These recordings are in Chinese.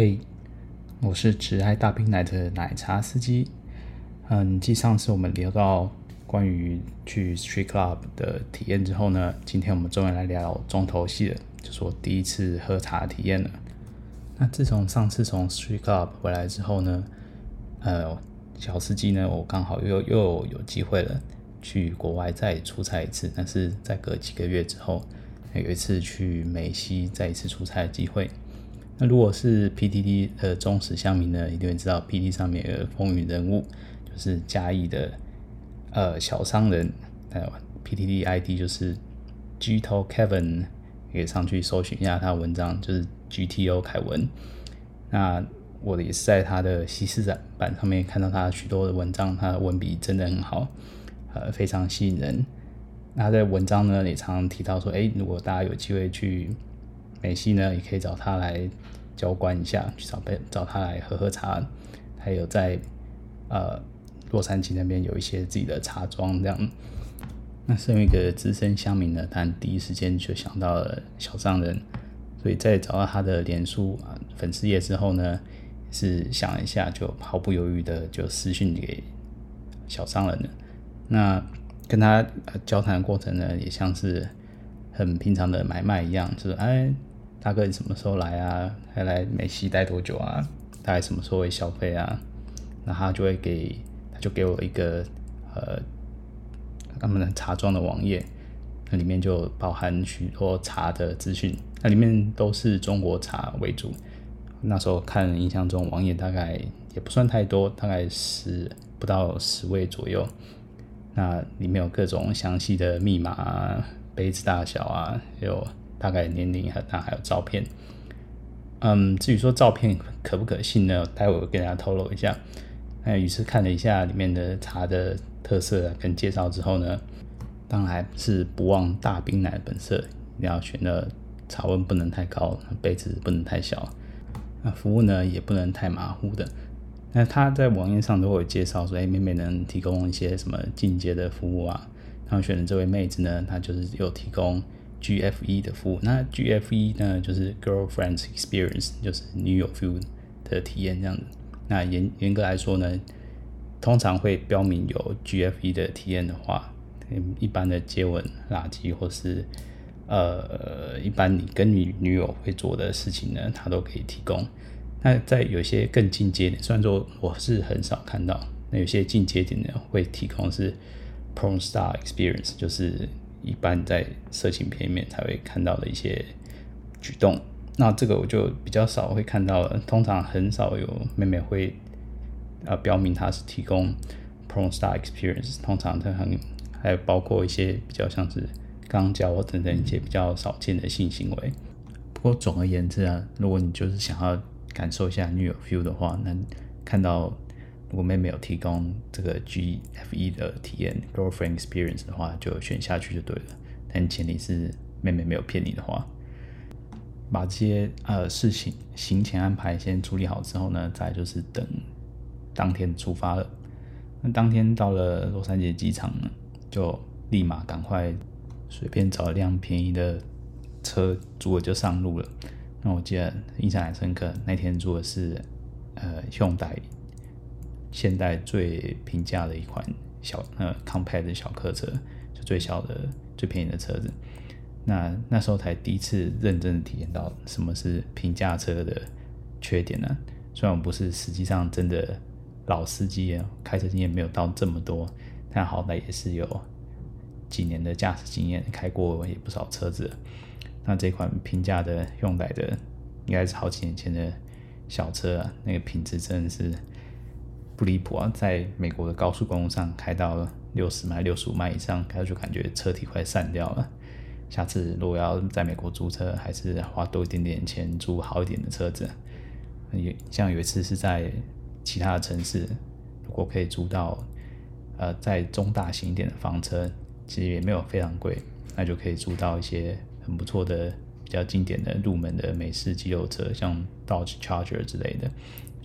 嘿，我是只爱大冰奶的奶茶司机。嗯，继上次我们聊到关于去 Street Club 的体验之后呢，今天我们终于来聊重头戏了，就是我第一次喝茶的体验了。那自从上次从 Street Club 回来之后呢，呃，小司机呢，我刚好又又有机会了，去国外再出差一次，但是在隔几个月之后，有一次去美西再一次出差的机会。那如果是 PTT 的忠实乡民呢，一定会知道 PTT 上面有风云人物，就是嘉义的呃小商人，呃 PTT ID 就是 GTO Kevin，可以上去搜寻一下他的文章，就是 GTO 凯文。那我也是在他的西施展版上面看到他许多的文章，他的文笔真的很好，呃，非常吸引人。那在文章呢也常常提到说，哎，如果大家有机会去美西呢，也可以找他来交关一下，去找被找他来喝喝茶。还有在呃洛杉矶那边有一些自己的茶庄这样。那身为一个资深乡民呢，但第一时间就想到了小商人，所以在找到他的脸书啊粉丝页之后呢，是想了一下，就毫不犹豫的就私讯给小商人了。那跟他交谈的过程呢，也像是很平常的买卖一样，就是哎。大哥，你什么时候来啊？还来美西待多久啊？大概什么时候会消费啊？那他就会给，他就给我一个呃他们的茶庄的网页，那里面就包含许多茶的资讯，那里面都是中国茶为主。那时候看印象中网页大概也不算太多，大概十不到十位左右。那里面有各种详细的密码啊、杯子大小啊，还有。大概年龄和他还有照片，嗯，至于说照片可不可信呢？待会我跟大家透露一下。那于是看了一下里面的茶的特色跟介绍之后呢，当然是不忘大冰奶本色，你要选的茶温不能太高，杯子不能太小，那服务呢也不能太马虎的。那他在网页上都会介绍说，哎，妹妹能提供一些什么进阶的服务啊？然后选的这位妹子呢，她就是有提供。GFE 的服务，那 GFE 呢，就是 Girlfriend's Experience，就是女友 feel 的体验这样子。那严严格来说呢，通常会标明有 GFE 的体验的话，一般的接吻、拉机或是呃，一般你跟你女友会做的事情呢，它都可以提供。那在有些更进阶点，虽然说我是很少看到，那有些进阶点呢，会提供是 Porn Star Experience，就是。一般在色情片里面才会看到的一些举动，那这个我就比较少会看到了。通常很少有妹妹会呃标明她是提供 porn star experience，通常它很还有包括一些比较像是肛交等等一些比较少见的性行为。不过总而言之啊，如果你就是想要感受一下女友 feel 的话，能看到。如果妹妹有提供这个 GFE 的体验 Girlfriend Experience 的话，就选下去就对了。但前提是妹妹没有骗你的话，把这些呃事情行前安排先处理好之后呢，再就是等当天出发了。那当天到了洛杉矶机场呢，就立马赶快随便找一辆便宜的车租了就上路了。那我记得印象很深刻，那天租的是呃熊代。现代最平价的一款小呃 compact 的小客车，就最小的最便宜的车子。那那时候才第一次认真的体验到什么是平价车的缺点呢？虽然我不是实际上真的老司机，开车经验没有到这么多，但好歹也是有几年的驾驶经验，开过也不少车子。那这款平价的用来的，应该是好几年前的小车啊，那个品质真的是。不离谱啊！在美国的高速公路上开到六十迈、六十五迈以上，开就感觉车体快散掉了。下次如果要在美国租车，还是花多一点点钱租好一点的车子。也像有一次是在其他的城市，如果可以租到呃在中大型一点的房车，其实也没有非常贵，那就可以租到一些很不错的、比较经典的入门的美式肌肉车，像 Dodge Charger 之类的，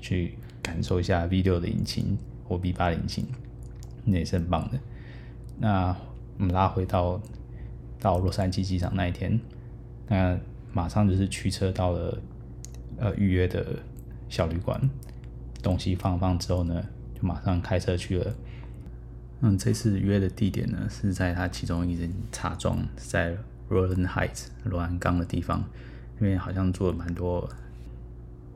去。感受一下 V6 的引擎或 V8 的引擎，那也是很棒的。那我们拉回到到洛杉矶机场那一天，那马上就是驱车到了呃预约的小旅馆，东西放放之后呢，就马上开车去了。嗯，这次约的地点呢是在他其中一间茶庄，在 Rowland Heights 罗兰岗的地方，因为好像做了蛮多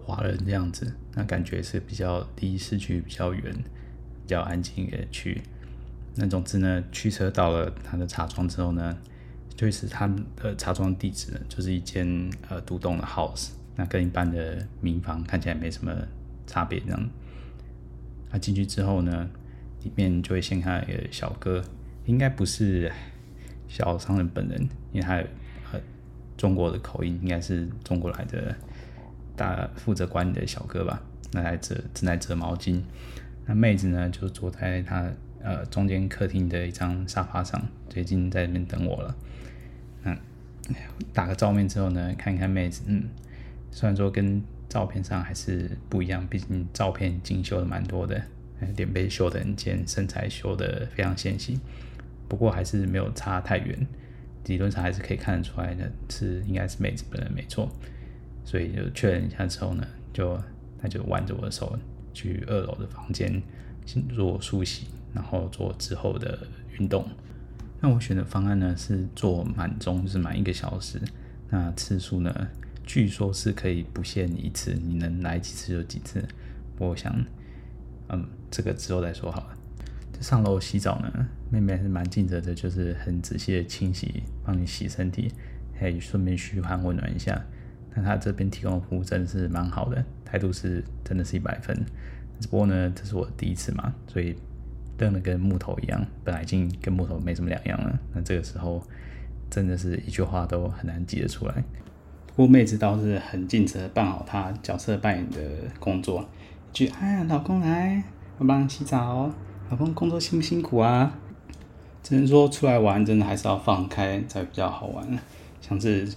华人这样子，那感觉是比较离市区比较远、比较安静的区。那总之呢，驱车到了他的茶庄之后呢，就是他的茶庄地址呢，就是一间呃独栋的 house，那跟一般的民房看起来没什么差别这样。他进去之后呢，里面就会先看一个小哥，应该不是小商人本人，因为他有呃中国的口音，应该是中国来的大负责管理的小哥吧。那在折正在折毛巾，那妹子呢就坐在他呃中间客厅的一张沙发上，最近在那边等我了。嗯，打个照面之后呢，看一看妹子，嗯，虽然说跟照片上还是不一样，毕竟照片精修的蛮多的。脸被修得很尖，身材修得非常纤细，不过还是没有差太远，理论上还是可以看得出来的，是应该是妹子本人没错，所以就确认一下之后呢，就他就挽着我的手去二楼的房间做梳洗，然后做之后的运动。那我选的方案呢是做满钟，就是满一个小时，那次数呢据说是可以不限一次，你能来几次就几次，我想。嗯，这个之后再说好了。这上楼洗澡呢，妹妹还是蛮尽责的，就是很仔细的清洗，帮你洗身体，还顺便嘘寒问暖一下。但他这边提供的服务真的是蛮好的，态度是真的是一百分。只不过呢，这是我第一次嘛，所以瞪得跟木头一样，本来已经跟木头没什么两样了。那这个时候真的是一句话都很难挤得出来。不过妹子倒是很尽责，办好她角色扮演的工作。就哎，老公来，我帮你洗澡。老公工作辛不辛苦啊？只能说出来玩，真的还是要放开才比较好玩。像是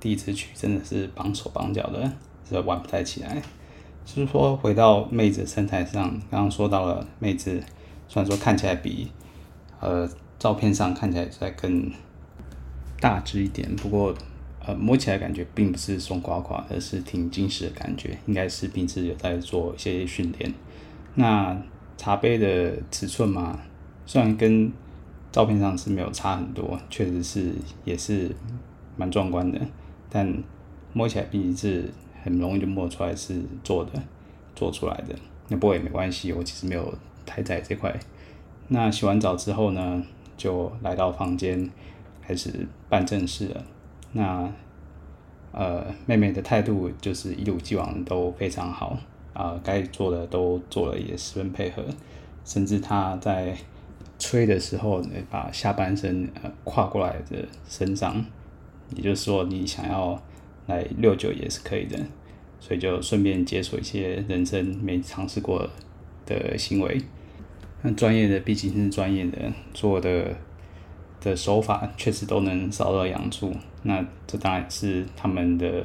第一次去，真的是绑手绑脚的，是玩不太起来。就是说，回到妹子身材上，刚刚说到了妹子，虽然说看起来比呃照片上看起来再更大只一点，不过。呃，摸起来感觉并不是松垮垮，而是挺紧实的感觉，应该是平时有在做一些训练。那茶杯的尺寸嘛，虽然跟照片上是没有差很多，确实是也是蛮壮观的，但摸起来毕竟是很容易就摸出来是做的，做出来的。那不过也没关系，我其实没有太在这块。那洗完澡之后呢，就来到房间开始办正事了。那呃，妹妹的态度就是一如既往都非常好啊，该做的都做了，也十分配合，甚至她在吹的时候，把下半身呃跨过来的身上，也就是说你想要来六九也是可以的，所以就顺便解锁一些人生没尝试过的行为。那专业的毕竟是专业的，做的。的手法确实都能扫到养猪，那这当然是他们的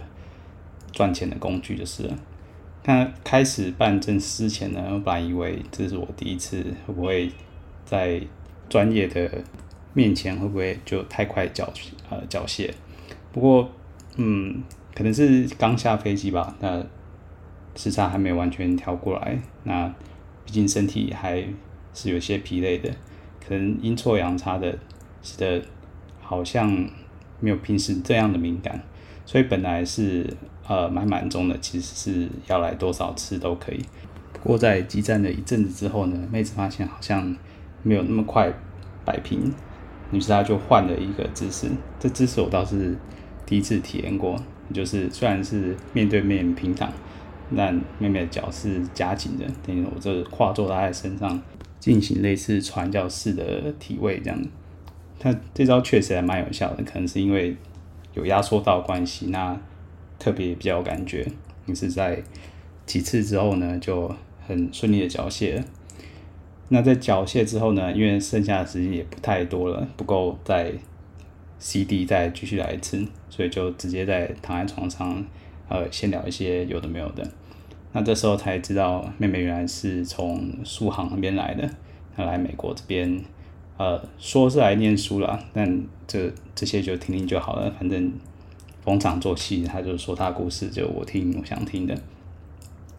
赚钱的工具就是了。那开始办正事之前呢，我本来以为这是我第一次，会不会在专业的面前会不会就太快缴呃缴械？不过嗯，可能是刚下飞机吧，那时差还没完全调过来，那毕竟身体还是有些疲累的，可能阴错阳差的。使得好像没有平时这样的敏感，所以本来是呃蛮满钟的，其实是要来多少次都可以。不过在激战了一阵子之后呢，妹子发现好像没有那么快摆平，于是她就换了一个姿势。这姿势我倒是第一次体验过，就是虽然是面对面平躺，但妹妹的脚是夹紧的，等于我这跨坐在她的身上进行类似传教士的体位这样。他这招确实还蛮有效的，可能是因为有压缩到关系，那特别比较有感觉。也是在几次之后呢，就很顺利的缴械了。那在缴械之后呢，因为剩下的时间也不太多了，不够再 CD 再继续来一次，所以就直接在躺在床上，呃，先聊一些有的没有的。那这时候才知道妹妹原来是从苏杭那边来的，她来美国这边。呃，说是来念书了，但这这些就听听就好了。反正逢场作戏，他就说他的故事，就我听我想听的。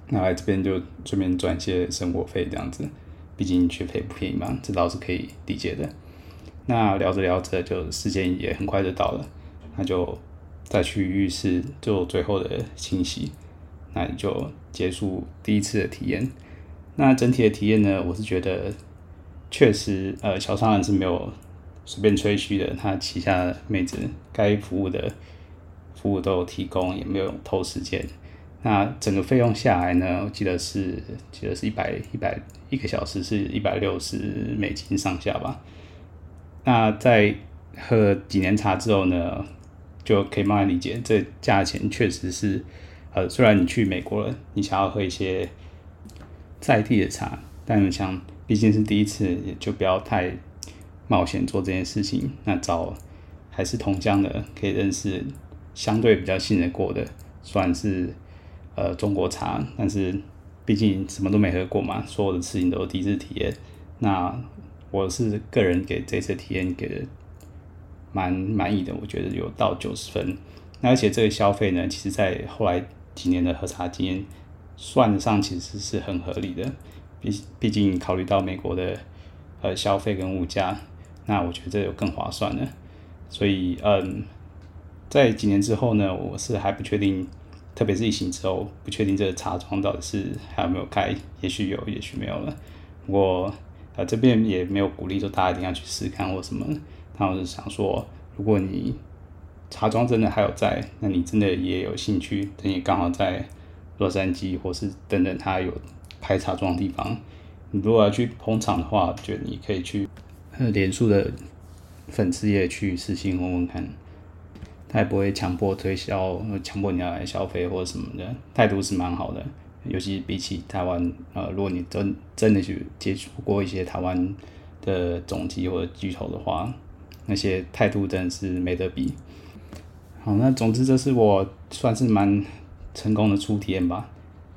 那来这边就顺便赚一些生活费这样子，毕竟学费不便宜嘛，这倒是可以理解的。那聊着聊着，就时间也很快就到了，那就再去浴室做最后的清洗，那你就结束第一次的体验。那整体的体验呢，我是觉得确实，呃，小商人是没有随便吹嘘的，他旗下的妹子该服务的服务都有提供，也没有偷时间。那整个费用下来呢，我记得是记得是一百一百一个小时是一百六十美金上下吧。那在喝几年茶之后呢，就可以慢慢理解，这价钱确实是，呃，虽然你去美国了，你想要喝一些在地的茶，但我想毕竟是第一次，也就不要太冒险做这件事情。那找还是同乡的，可以认识相对比较信任过的，算是呃中国茶，但是毕竟什么都没喝过嘛，所有的事情都是第一次体验。那我是个人给这次体验给的蛮满意的，我觉得有到九十分。那而且这个消费呢，其实在后来几年的喝茶经验算得上其实是很合理的。毕毕竟考虑到美国的呃消费跟物价，那我觉得这有更划算的。所以嗯，在几年之后呢，我是还不确定，特别是疫情之后，不确定这个茶庄到底是还有没有开，也许有，也许没有了。我。呃，这边也没有鼓励说大家一定要去试看或什么，那我是想说，如果你茶庄真的还有在，那你真的也有兴趣，等你刚好在洛杉矶或是等等他有开茶庄的地方，你如果要去捧场的话，就你可以去脸书的粉丝页去私信问问看，他也不会强迫推销，强迫你要来消费或者什么的，态度是蛮好的。尤其比起台湾，呃，如果你真真的去接触过一些台湾的总机或者巨头的话，那些态度真的是没得比。好，那总之这是我算是蛮成功的初体验吧。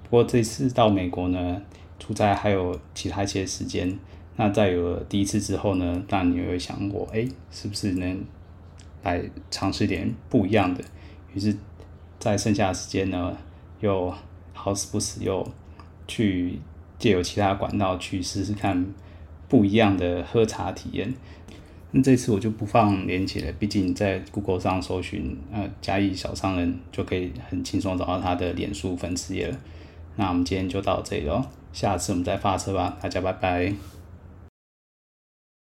不过这次到美国呢，出差还有其他一些时间，那在有了第一次之后呢，当然你会想过，哎，是不是能来尝试点不一样的？于是，在剩下的时间呢，又。好死不死又去借由其他管道去试试看不一样的喝茶体验。那这次我就不放连起了，毕竟在 Google 上搜寻呃嘉义小商人就可以很轻松找到他的脸书粉丝页了。那我们今天就到这里喽，下次我们再发车吧，大家拜拜。